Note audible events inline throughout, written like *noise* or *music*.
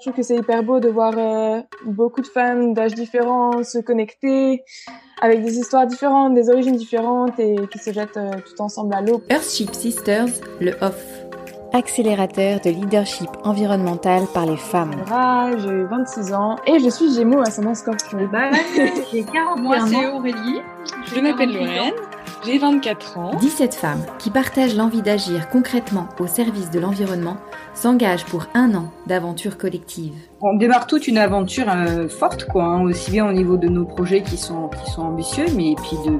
Je trouve que c'est hyper beau de voir euh, beaucoup de femmes d'âges différents se connecter avec des histoires différentes, des origines différentes et qui se jettent euh, tout ensemble à l'eau. Earthship Sisters, le off. Accélérateur de leadership environnemental par les femmes. J'ai 26 ans et je suis Gémeaux ascendant Scorpion. Bah, *laughs* j'ai 41 Moi, c'est Aurélie. Je m'appelle Lorraine. J'ai 24 ans. 17 femmes qui partagent l'envie d'agir concrètement au service de l'environnement s'engagent pour un an d'aventure collective. On démarre toute une aventure euh, forte, quoi, hein, aussi bien au niveau de nos projets qui sont, qui sont ambitieux, mais puis de,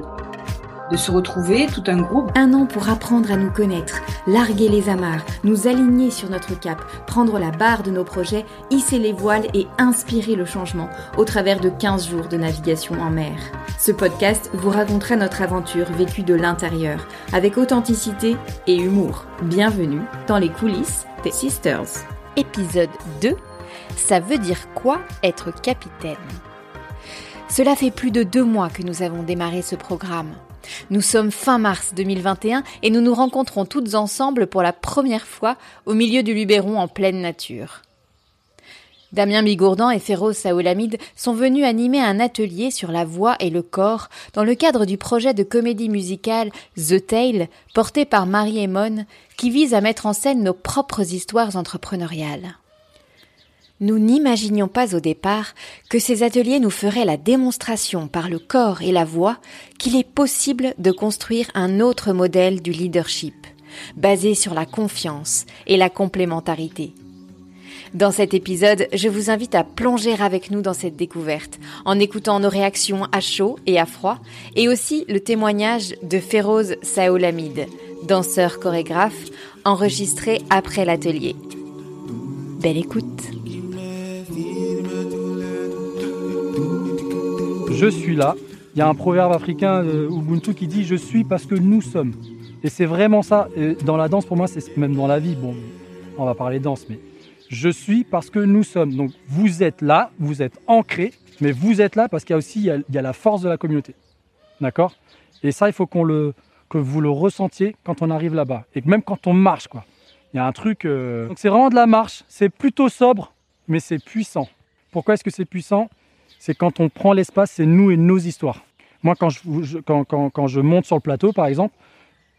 de se retrouver, tout un groupe. Un an pour apprendre à nous connaître, larguer les amarres, nous aligner sur notre cap, prendre la barre de nos projets, hisser les voiles et inspirer le changement au travers de 15 jours de navigation en mer. Ce podcast vous racontera notre aventure vécue de l'intérieur, avec authenticité et humour. Bienvenue dans les coulisses des Sisters. Épisode 2. Ça veut dire quoi être capitaine? Cela fait plus de deux mois que nous avons démarré ce programme. Nous sommes fin mars 2021 et nous nous rencontrons toutes ensemble pour la première fois au milieu du Luberon en pleine nature. Damien Bigourdan et Féroz Saoulamide sont venus animer un atelier sur la voix et le corps dans le cadre du projet de comédie musicale The Tale porté par Marie Emone qui vise à mettre en scène nos propres histoires entrepreneuriales. Nous n'imaginions pas au départ que ces ateliers nous feraient la démonstration par le corps et la voix qu'il est possible de construire un autre modèle du leadership, basé sur la confiance et la complémentarité. Dans cet épisode, je vous invite à plonger avec nous dans cette découverte, en écoutant nos réactions à chaud et à froid, et aussi le témoignage de Féroz Saolamide, danseur chorégraphe, enregistré après l'atelier. Belle écoute je suis là. Il y a un proverbe africain, euh, Ubuntu, qui dit je suis parce que nous sommes. Et c'est vraiment ça. dans la danse, pour moi, c'est même dans la vie. Bon, on va parler danse, mais je suis parce que nous sommes. Donc vous êtes là, vous êtes ancré, mais vous êtes là parce qu'il y a aussi il y a, la force de la communauté. D'accord? Et ça, il faut qu'on le, que vous le ressentiez quand on arrive là-bas. Et même quand on marche, quoi. Il y a un truc. Euh, donc c'est vraiment de la marche. C'est plutôt sobre, mais c'est puissant. Pourquoi est-ce que c'est puissant? C'est quand on prend l'espace, c'est nous et nos histoires. Moi, quand je, monte sur le plateau, par exemple,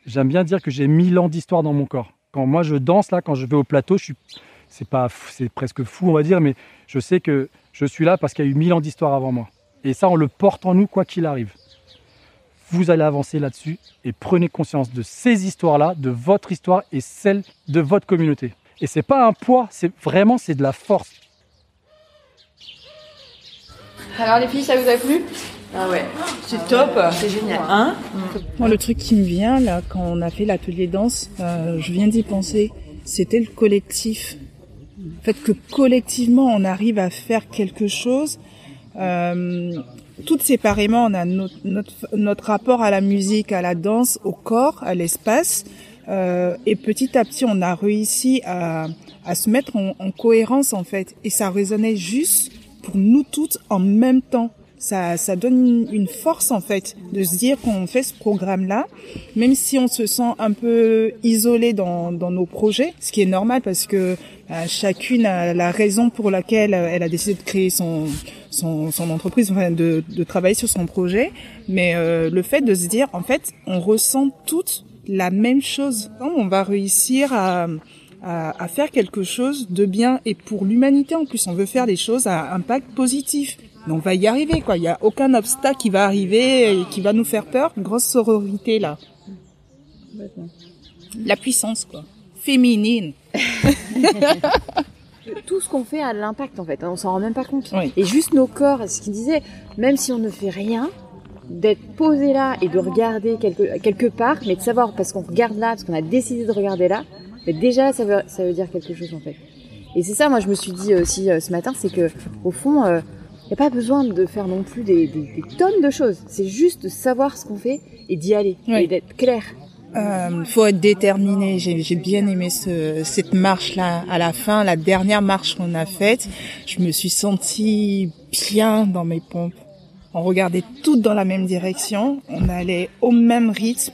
j'aime bien dire que j'ai mille ans d'histoire dans mon corps. Quand moi je danse là, quand je vais au plateau, c'est pas, c'est presque fou, on va dire, mais je sais que je suis là parce qu'il y a eu mille ans d'histoire avant moi. Et ça, on le porte en nous quoi qu'il arrive. Vous allez avancer là-dessus et prenez conscience de ces histoires-là, de votre histoire et celle de votre communauté. Et c'est pas un poids, c'est vraiment c'est de la force. Alors les filles, ça vous a plu? Ah ouais, c'est top, c'est génial. Hein? Moi, le truc qui me vient là, quand on a fait l'atelier danse, euh, je viens d'y penser. C'était le collectif. Le fait que collectivement on arrive à faire quelque chose. Euh, toutes séparément, on a notre, notre, notre, rapport à la musique, à la danse, au corps, à l'espace. Euh, et petit à petit, on a réussi à, à se mettre en, en cohérence en fait. Et ça résonnait juste pour nous toutes en même temps. Ça, ça donne une force en fait de se dire qu'on fait ce programme-là, même si on se sent un peu isolé dans, dans nos projets, ce qui est normal parce que euh, chacune a la raison pour laquelle elle a décidé de créer son, son, son entreprise, enfin de, de travailler sur son projet. Mais euh, le fait de se dire, en fait, on ressent toutes la même chose. On va réussir à à, faire quelque chose de bien et pour l'humanité en plus. On veut faire des choses à impact positif. Mais on va y arriver, quoi. Il n'y a aucun obstacle qui va arriver et qui va nous faire peur. grosse sororité, là. La puissance, quoi. Féminine. *laughs* Tout ce qu'on fait a de l'impact, en fait. On s'en rend même pas compte. Et juste nos corps, ce qu'il disait, même si on ne fait rien, d'être posé là et de regarder quelque, quelque part, mais de savoir, parce qu'on regarde là, parce qu'on a décidé de regarder là, mais déjà, ça veut, ça veut dire quelque chose en fait. Et c'est ça, moi, je me suis dit aussi euh, ce matin, c'est que au fond, il euh, n'y a pas besoin de faire non plus des, des, tonnes de choses. C'est juste de savoir ce qu'on fait et d'y aller et d'être clair. Euh, faut être déterminé. J'ai bien aimé ce, cette marche là à la fin, la dernière marche qu'on a faite. Je me suis sentie bien dans mes pompes. On regardait toutes dans la même direction. On allait au même rythme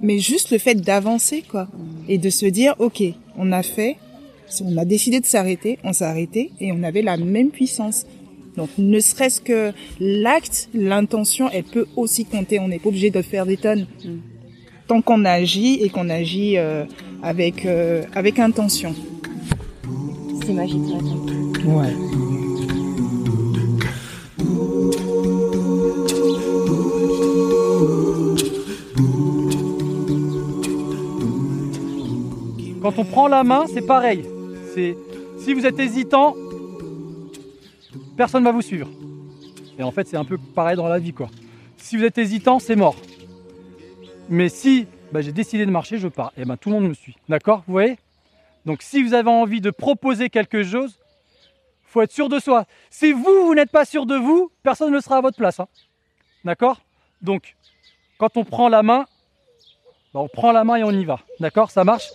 mais juste le fait d'avancer quoi et de se dire ok on a fait On a décidé de s'arrêter, on s'est arrêté et on avait la même puissance. Donc ne serait-ce que l'acte, l'intention, elle peut aussi compter. On n'est pas obligé de faire des tonnes. Mm. Tant qu'on agit et qu'on agit euh, avec euh, avec intention. C'est magique. Ouais. Quand on prend la main, c'est pareil. C'est si vous êtes hésitant, personne ne va vous suivre. Et en fait, c'est un peu pareil dans la vie, quoi. Si vous êtes hésitant, c'est mort. Mais si bah, j'ai décidé de marcher, je pars. Et ben tout le monde me suit. D'accord? Vous voyez? Donc si vous avez envie de proposer quelque chose, faut être sûr de soi. Si vous, vous n'êtes pas sûr de vous, personne ne sera à votre place. Hein. D'accord? Donc, quand on prend la main, bah, on prend la main et on y va. D'accord? Ça marche?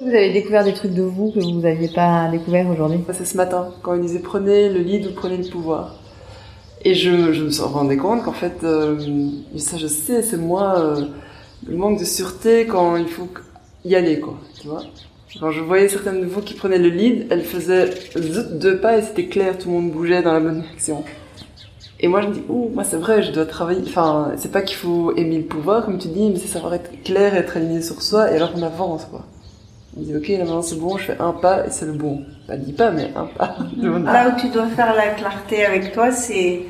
Vous avez découvert des trucs de vous que vous n'aviez pas découvert aujourd'hui C'est ce matin, quand il disait prenez le lead ou prenez le pouvoir. Et je, me rendais compte qu'en fait, euh, ça je sais, c'est moi, euh, le manque de sûreté quand il faut y aller, quoi, tu vois. Quand je voyais certaines de vous qui prenaient le lead, elles faisaient deux pas et c'était clair, tout le monde bougeait dans la bonne direction. Et moi je me dis, ouh, moi c'est vrai, je dois travailler, enfin, c'est pas qu'il faut aimer le pouvoir, comme tu dis, mais c'est savoir être clair être aligné sur soi et alors on avance, quoi. On dit ok là maintenant c'est bon, je fais un pas et c'est le bon. Pas dix pas mais un pas. *laughs* Là où tu dois faire la clarté avec toi, c'est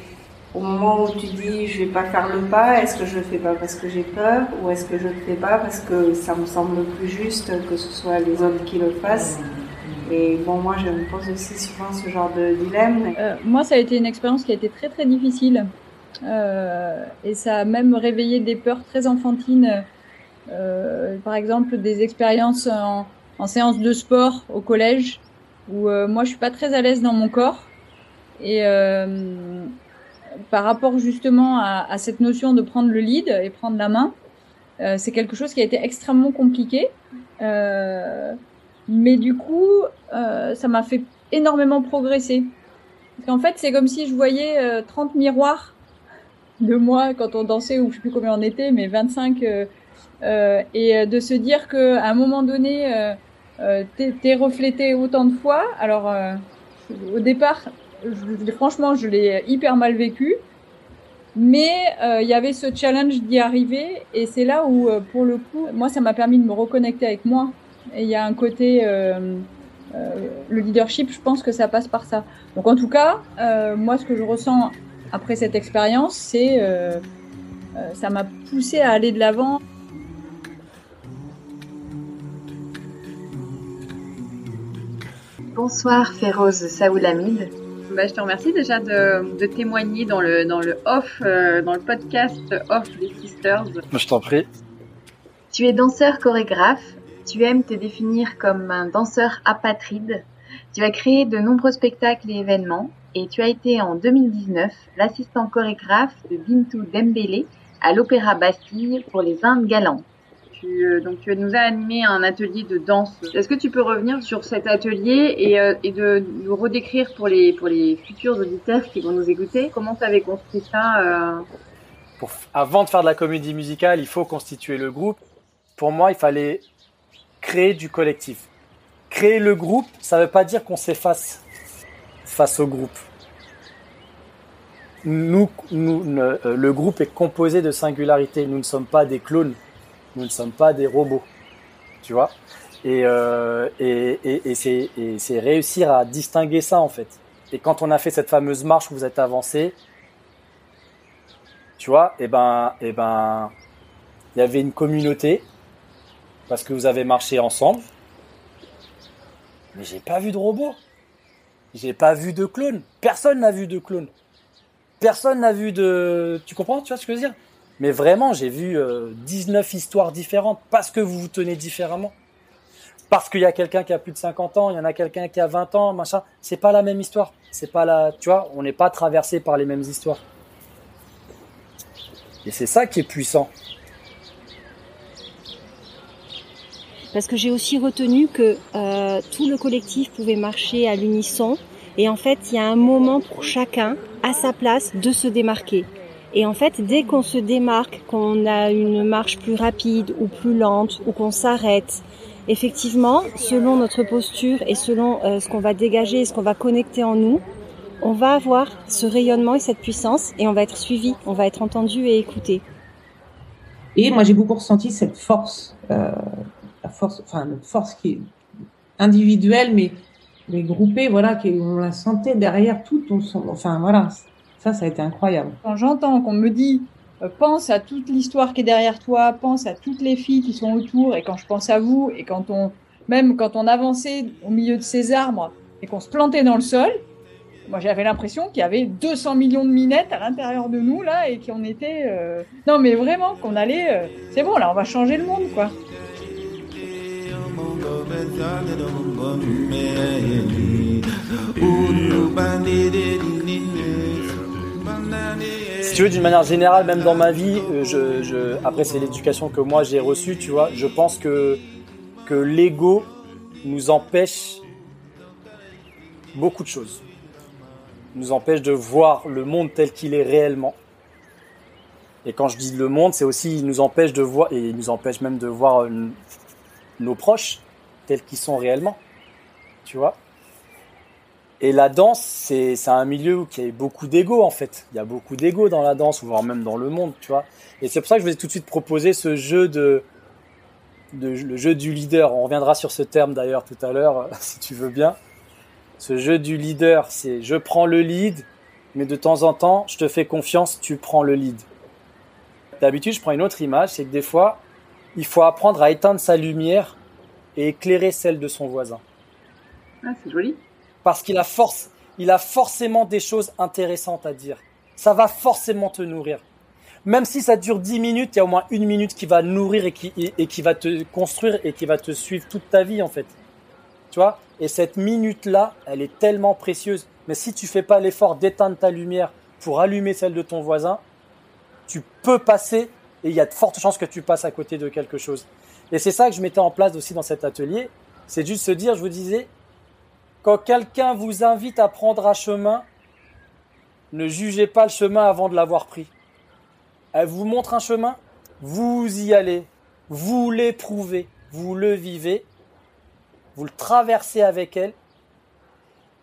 au moment où tu dis je vais pas faire le pas, est-ce que je le fais pas parce que j'ai peur ou est-ce que je le fais pas parce que ça me semble plus juste que ce soit les autres qui le fassent. Et bon, moi, je me pose aussi souvent ce genre de dilemme. Euh, moi, ça a été une expérience qui a été très très difficile. Euh, et ça a même réveillé des peurs très enfantines euh, par exemple, des expériences en, séance de sport au collège où euh, moi je suis pas très à l'aise dans mon corps et euh, par rapport justement à, à, cette notion de prendre le lead et prendre la main, euh, c'est quelque chose qui a été extrêmement compliqué. Euh, mais du coup, euh, ça m'a fait énormément progresser. Parce qu'en fait, c'est comme si je voyais 30 miroirs de moi quand on dansait, ou je sais plus combien on était, mais 25 euh, et euh, de se dire que à un moment donné, euh, euh t'es reflété autant de fois. Alors, au départ, franchement, je l'ai hyper mal vécu. Mais il y avait ce challenge d'y arriver et c'est là où, pour le coup, moi, ça m'a permis de me reconnecter avec moi. Et il y a un côté, euh, le leadership, je pense que ça passe par ça. Donc en tout cas, moi, ce que je ressens après cette expérience, c'est ça m'a poussé à aller de l'avant. Bonsoir Féroze Saoulamid. Bah, je te remercie déjà de, témoigner dans le, dans le off, euh, dans le podcast off des Sisters. Je t'en prie. Tu es danseur chorégraphe. Tu aimes te définir comme un danseur apatride. Tu as créé de nombreux spectacles et événements et tu as été en 2019 l'assistant chorégraphe de Bintou Dembélé à l'Opéra Bastille pour les Indes galantes. Euh, donc tu nous as animé un atelier de danse. Est-ce que tu peux revenir sur cet atelier et, euh, de nous redécrire pour les futurs auditeurs qui vont nous écouter? Comment tu avais construit ça euh... Avant de faire de la comédie musicale, il faut constituer le groupe. Pour moi, il fallait créer du collectif. Créer le groupe, ça ne veut pas dire qu'on s'efface face au groupe. Nous, le groupe est composé de singularités. Nous ne sommes pas des clones. Nous ne sommes pas des robots, tu vois. Et, euh, et, et, c'est réussir à distinguer ça en fait. Et quand on a fait cette fameuse marche où vous êtes avancé, tu vois, et eh ben, et eh ben, il y avait une communauté parce que vous avez marché ensemble. Mais j'ai pas vu de robots. J'ai pas vu de clones. Personne n'a vu de clones. Personne n'a vu de. Tu comprends Tu vois ce que je veux dire? Mais vraiment, j'ai vu 19 euh, histoires différentes parce que vous vous tenez différemment. Parce qu'il y a quelqu'un qui a plus de 50 ans, il y en a quelqu'un qui a 20 ans, machin. C'est pas la même histoire. C'est pas la, tu vois, on n'est pas traversé par les mêmes histoires. Et c'est ça qui est puissant. Parce que j'ai aussi retenu que euh, tout le collectif pouvait marcher à l'unisson. Et en fait, il y a un moment pour chacun, à sa place, de se démarquer. Et en fait, dès qu'on se démarque, qu'on a une marche plus rapide ou plus lente, ou qu'on s'arrête, effectivement, selon notre posture et selon euh, ce qu'on va dégager, ce qu'on va connecter en nous, on va avoir ce rayonnement et cette puissance et on va être suivi, on va être entendu et écouté. Et moi, j'ai beaucoup ressenti cette force, euh, la force, enfin, notre force qui est individuelle, mais, mais groupée, voilà, qui, on la sentait derrière tout, on, enfin, voilà, ça, ça a été incroyable. Quand j'entends qu'on me dit, euh, pense à toute l'histoire qui est derrière toi, pense à toutes les filles qui sont autour, et quand je pense à vous, et quand on, même quand on avançait au milieu de ces arbres, et qu'on se plantait dans le sol, moi, j'avais l'impression qu'il y avait 200 millions de minettes à l'intérieur de nous, là, et qu'on était... Euh, non, mais vraiment, qu'on allait... Euh, c'est bon, là, on va changer le monde, quoi. Si tu veux, d'une manière générale, même dans ma vie, euh, après c'est l'éducation que moi j'ai reçue, tu vois, je pense que, que l'ego nous empêche beaucoup de choses nous empêche de voir le monde tel qu'il est réellement. Et quand je dis le monde, c'est aussi il nous empêche de voir et il nous empêche même de voir euh, nos proches tels qu'ils sont réellement. Tu vois? Et la danse, c'est un milieu y a beaucoup d'ego en fait. Il y a beaucoup d'ego dans la danse, voire même dans le monde, tu vois. Et c'est pour ça que je vais tout de suite proposer ce jeu de, de le jeu du leader. On reviendra sur ce terme d'ailleurs tout à l'heure, *laughs* si tu veux bien. Ce jeu du leader, c'est je prends le lead, mais de temps en temps, je te fais confiance, tu prends le lead. D'habitude, je prends une autre image, c'est que des fois, il faut apprendre à éteindre sa lumière et éclairer celle de son voisin. Ah, c'est joli. Parce qu'il a force, il a forcément des choses intéressantes à dire. Ça va forcément te nourrir. Même si ça dure 10 minutes, il y a au moins une minute qui va nourrir et qui, et qui va te construire et qui va te suivre toute ta vie, en fait. Tu vois? Et cette minute-là, elle est tellement précieuse. Mais si tu fais pas l'effort d'éteindre ta lumière pour allumer celle de ton voisin, tu peux passer et il y a de fortes chances que tu passes à côté de quelque chose. Et c'est ça que je mettais en place aussi dans cet atelier. C'est juste se dire, je vous disais, quand quelqu'un vous invite à prendre un chemin, ne jugez pas le chemin avant de l'avoir pris. Elle vous montre un chemin, vous y allez, vous l'éprouvez, vous le vivez, vous le traversez avec elle.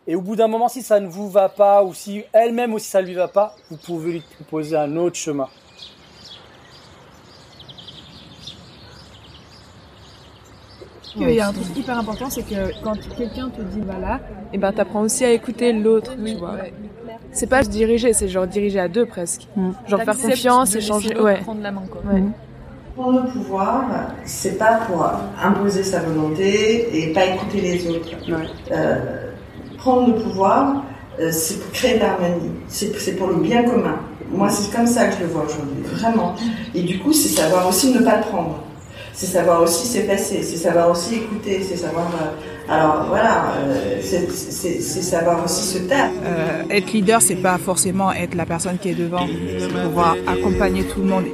Et au bout d'un moment, si ça ne vous va pas, ou si elle-même aussi ça ne lui va pas, vous pouvez lui proposer un autre chemin. Il y a un truc hyper important, c'est que quand quelqu'un te dit voilà, et eh ben t'apprends aussi à écouter l'autre, tu vois. C'est pas se diriger, c'est genre diriger à deux presque. Mm. Genre faire confiance, échanger, ouais. Prendre la main quoi. Prendre le pouvoir, c'est pas pour imposer sa volonté et pas écouter les autres. Euh, prendre le pouvoir, euh, c'est pour créer de l'harmonie, c'est pour le bien commun. Moi, c'est comme ça que je le vois aujourd'hui, vraiment. Et du coup, c'est savoir aussi ne pas le prendre. C'est savoir aussi s'effacer, c'est savoir aussi écouter, c'est savoir. Euh, alors voilà, c'est savoir aussi se taire. être leader, c'est pas forcément être la personne qui est devant, c'est pouvoir accompagner tout le monde.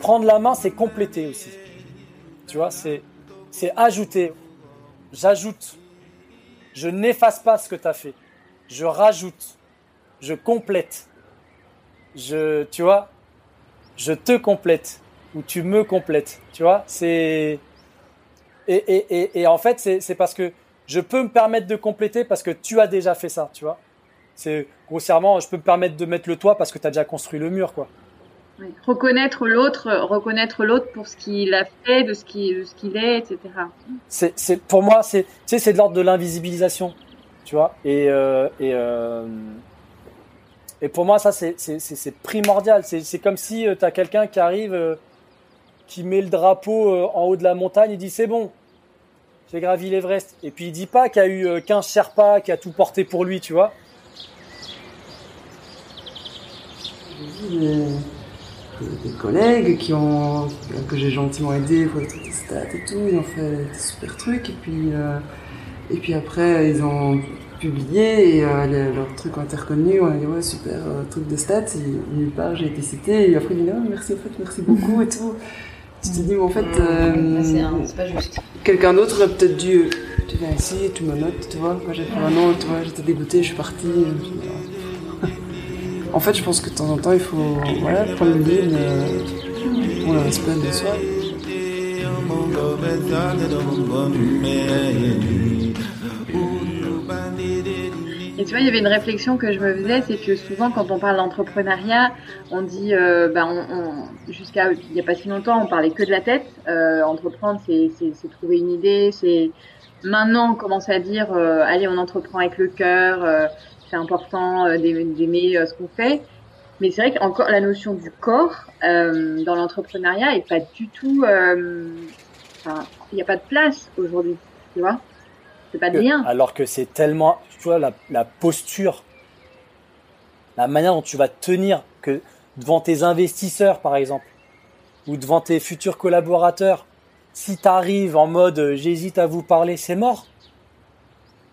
Prendre la main, c'est compléter aussi. Tu vois, c'est, c'est ajouter. J'ajoute. Je n'efface pas ce que tu as fait. Je rajoute. Je complète. Je, tu vois, je te complète ou tu me complètes. Tu vois, c'est. Et, et, et, et en fait, c'est, parce que je peux me permettre de compléter parce que tu as déjà fait ça, tu vois. C'est grossièrement, je peux me permettre de mettre le toit parce que tu as déjà construit le mur, quoi. Reconnaître l'autre, reconnaître l'autre pour ce qu'il a fait, de ce qu'il ce qu'il est, etc. C'est pour moi, c'est tu sais, c'est de l'ordre de l'invisibilisation, tu vois. Et euh, et euh, et pour moi, ça c'est primordial. C'est comme si euh, tu as quelqu'un qui arrive, qui met le drapeau en haut de la montagne et dit c'est bon, j'ai gravi l'Everest. Et puis il dit pas qu'il y a eu 15 euh, Sherpas qui a tout porté pour lui, tu vois. J'ai vu des, collègues qui ont, que j'ai gentiment aidé pour les et tout, ils ont fait des super trucs et puis, et puis après ils ont publié et euh, leurs trucs ont été reconnus, on a dit ouais super truc de stats, et nulle part j'ai été cité et après ils dit non merci en fait merci beaucoup et tout. Tu te dis, mais en fait, euh, c'est pas juste. Quelqu'un d'autre aurait peut-être dû. Tu viens ici, tu me notes, tu vois. Moi j'ai fait un an, tu vois, j'étais dégoûtée, je suis partie. en fait, je pense que de temps en temps, il faut voilà, prendre le lead euh, pour le respect de soi. Tu vois, il y avait une réflexion que je me faisais, c'est que souvent quand on parle d'entrepreneuriat, on dit, euh, bah, on, on, jusqu'à il n'y a pas si longtemps, on parlait que de la tête. Euh, entreprendre, c'est, trouver une idée. C'est maintenant on commence à dire, euh, allez, on entreprend avec le cœur. Euh, c'est important euh, d'aimer ce qu'on fait. Mais c'est vrai qu'encore la notion du corps dans l'entrepreneuriat est pas du tout. Il n'y a pas de place aujourd'hui, tu vois. C'est pas de lien. Alors que c'est tellement la, posture, la manière dont tu vas tenir que devant tes investisseurs, par exemple, ou devant tes futurs collaborateurs, si tu arrives en mode euh, j'hésite à vous parler, c'est mort.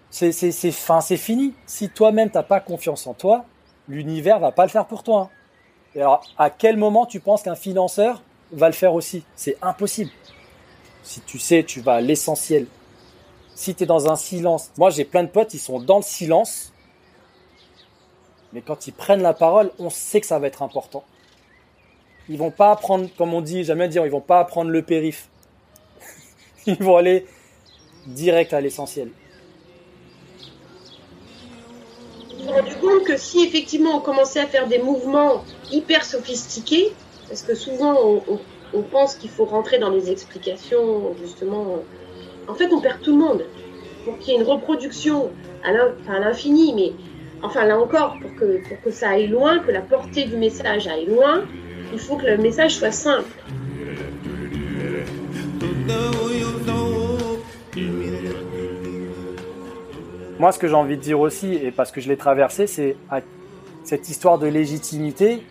C'est fin, c'est fini. Si toi-même t'as pas confiance en toi, l'univers va pas le faire pour toi. Hein. Et alors, à quel moment tu penses qu'un financeur va le faire aussi? C'est impossible. Si tu sais, tu vas à l'essentiel si tu es dans un silence, moi j'ai plein de potes, ils sont dans le silence, mais quand ils prennent la parole, on sait que ça va être important. Ils vont pas apprendre, comme on dit, jamais dire, ils vont pas apprendre le périph. *laughs* ils vont aller direct à l'essentiel. Je me rendu compte que si effectivement on commençait à faire des mouvements hyper sophistiqués, parce que souvent on pense qu'il faut rentrer dans les explications justement en fait, on perd tout le monde. Pour qu'il y ait une reproduction à l'infini, mais enfin là encore, pour que, pour que ça aille loin, que la portée du message aille loin, il faut que le message soit simple. Moi, ce que j'ai envie de dire aussi, et parce que je l'ai traversé, c'est cette histoire de légitimité.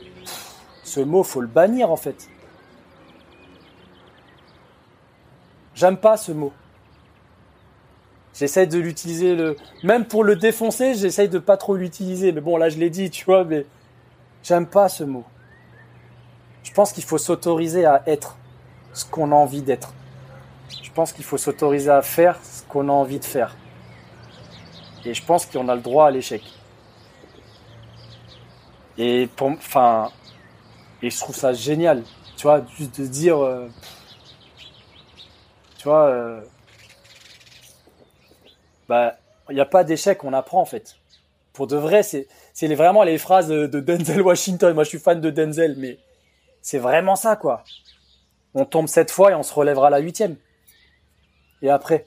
Ce mot, faut le bannir en fait. J'aime pas ce mot. J'essaie de l'utiliser le, même pour le défoncer, j'essaye de pas trop l'utiliser. Mais bon, là, je l'ai dit, tu vois, mais j'aime pas ce mot. Je pense qu'il faut s'autoriser à être ce qu'on a envie d'être. Je pense qu'il faut s'autoriser à faire ce qu'on a envie de faire. Et je pense qu'on a le droit à l'échec. Et pour, enfin, et je trouve ça génial, tu vois, juste de dire, euh, tu vois, euh, bah, il n'y a pas d'échec, on apprend en fait. Pour de vrai, c'est vraiment les phrases de, Denzel Washington. Moi, je suis fan de Denzel, mais c'est vraiment ça, quoi. On tombe cette fois et on se relèvera la huitième. Et après,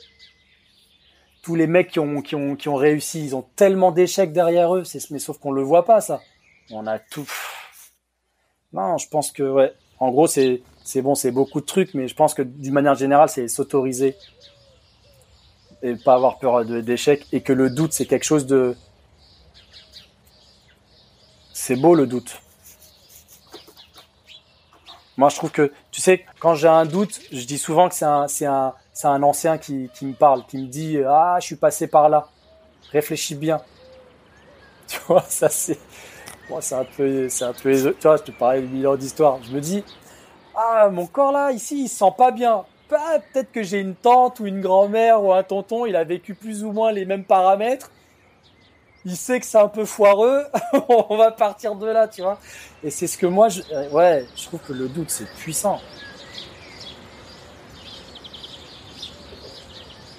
tous les mecs qui ont, réussi, ils ont tellement d'échecs derrière eux, mais sauf qu'on le voit pas, ça. On a tout. Non, je pense que, ouais. En gros, c'est bon, c'est beaucoup de trucs, mais je pense que d'une manière générale, c'est s'autoriser et pas avoir peur d'échec et que le doute c'est quelque chose de c'est beau le doute. Moi je trouve que tu sais quand j'ai un doute, je dis souvent que c'est un c'est un c'est un ancien qui, qui me parle, qui me dit ah je suis passé par là. Réfléchis bien. *laughs* Tu vois ça c'est moi c'est un peu c'est un peu tu vois je te parlais de millions d'histoires. Je me dis ah mon corps là ici il se sent pas bien peut-être que j'ai une tante ou une grand-mère ou un tonton, il a vécu plus ou moins les mêmes paramètres. Il sait que c'est un peu foireux, *laughs* on va partir de là, tu vois. Et c'est ce que moi, je, euh, ouais, je trouve que le doute, c'est puissant.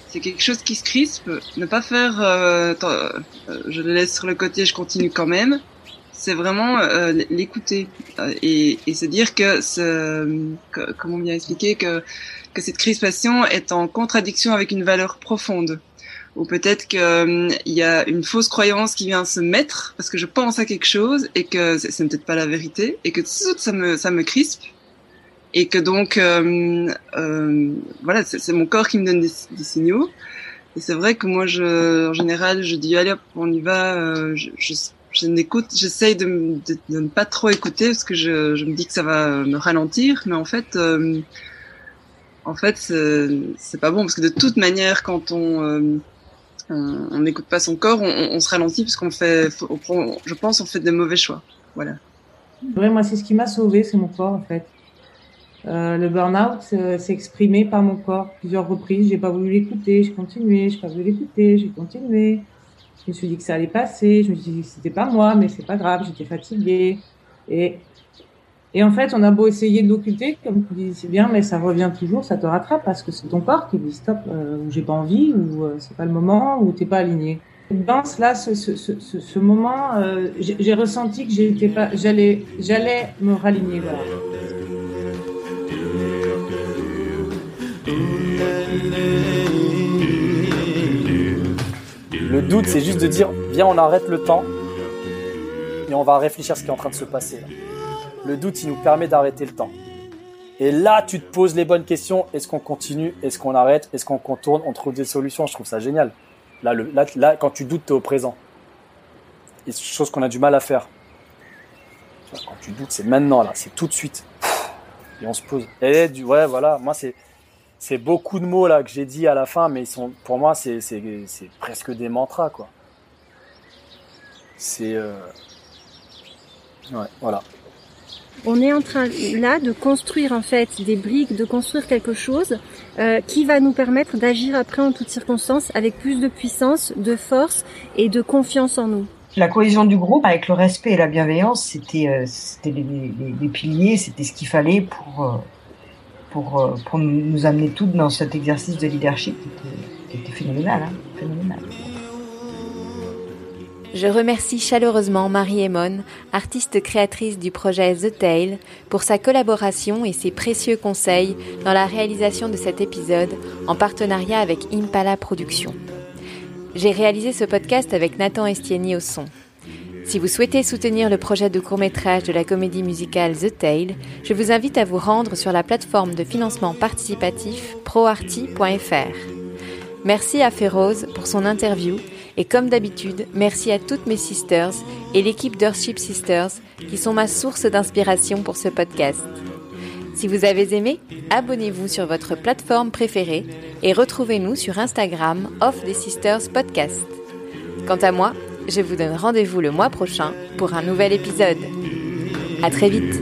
C'est quelque chose qui se crispe. Ne pas faire, euh, euh, je le laisse sur le côté, je continue quand même. C'est vraiment l'écouter et, se dire que, ce, que, comment bien expliquer que que cette crispation est en contradiction avec une valeur profonde. Ou peut-être qu'il euh, y a une fausse croyance qui vient se mettre parce que je pense à quelque chose et que c'est peut-être pas la vérité et que ça me ça me crispe. Et que donc euh, euh, voilà c'est mon corps qui me donne des, signaux. Et c'est vrai que moi je en général je dis allez hop on y va je, je, n'écoute j'essaye de, de, ne pas trop écouter parce que je, je me dis que ça va me ralentir. Mais en fait en fait, c'est pas bon parce que de toute manière, quand on euh, on n'écoute pas son corps, on, se ralentit parce qu'on fait, je pense, on fait des mauvais choix. Voilà. Ouais, moi, c'est ce qui m'a sauvé, c'est mon corps en fait. Euh, le burn-out s'est exprimé par mon corps plusieurs reprises. J'ai pas voulu l'écouter, j'ai continué, j'ai pas voulu l'écouter, j'ai continué. Je me suis dit que ça allait passer. Je me suis dit que c'était pas moi, mais c'est pas grave. J'étais fatiguée. Et, et en fait, on a beau essayer de l'occulter, comme tu dis c'est bien, mais ça revient toujours, ça te rattrape parce que c'est ton corps qui dit stop, euh, j'ai pas envie, ou euh, c'est pas le moment, ou t'es pas aligné. Danse là, ce, ce, ce, ce moment, euh, j'ai ressenti que j'étais pas, j'allais, j'allais me raligner. Le doute, c'est juste de dire, viens, on arrête le temps et on va réfléchir à ce qui est en train de se passer. Le doute, il nous permet d'arrêter le temps. Et là, tu te poses les bonnes questions. Est-ce qu'on continue? Est-ce qu'on arrête? Est-ce qu'on contourne? On trouve des solutions. Je trouve ça génial. Là, quand tu doutes, tu es au présent. Et c'est chose qu'on a du mal à faire. Quand tu doutes, c'est maintenant, là. C'est tout de suite. Et on se pose. Et du, ouais, voilà. Moi, c'est, beaucoup de mots, là, que j'ai dit à la fin, mais pour moi, c'est presque des mantras, quoi. C'est, euh... ouais, voilà. On est en train là de construire en fait des briques, de construire quelque chose euh, qui va nous permettre d'agir après en toutes circonstances avec plus de puissance, de force et de confiance en nous. La cohésion du groupe avec le respect et la bienveillance, c'était euh, les, piliers, c'était ce qu'il fallait pour euh, pour pour nous amener toutes dans cet exercice de leadership qui était, qui était phénoménal, hein, phénoménal. Je remercie chaleureusement Marie Emone, artiste créatrice du projet The Tale, pour sa collaboration et ses précieux conseils dans la réalisation de cet épisode en partenariat avec Impala Productions. J'ai réalisé ce podcast avec Nathan Estieni au son. Si vous souhaitez soutenir le projet de court-métrage de la comédie musicale The Tale, je vous invite à vous rendre sur la plateforme de financement participatif proarty.fr. Merci à Féroze pour son interview et comme d'habitude, merci à toutes mes sisters et l'équipe d'Earthship Sisters qui sont ma source d'inspiration pour ce podcast. Si vous avez aimé, abonnez-vous sur votre plateforme préférée et retrouvez-nous sur Instagram Off des Sisters Podcast. Quant à moi, je vous donne rendez-vous le mois prochain pour un nouvel épisode. À très vite!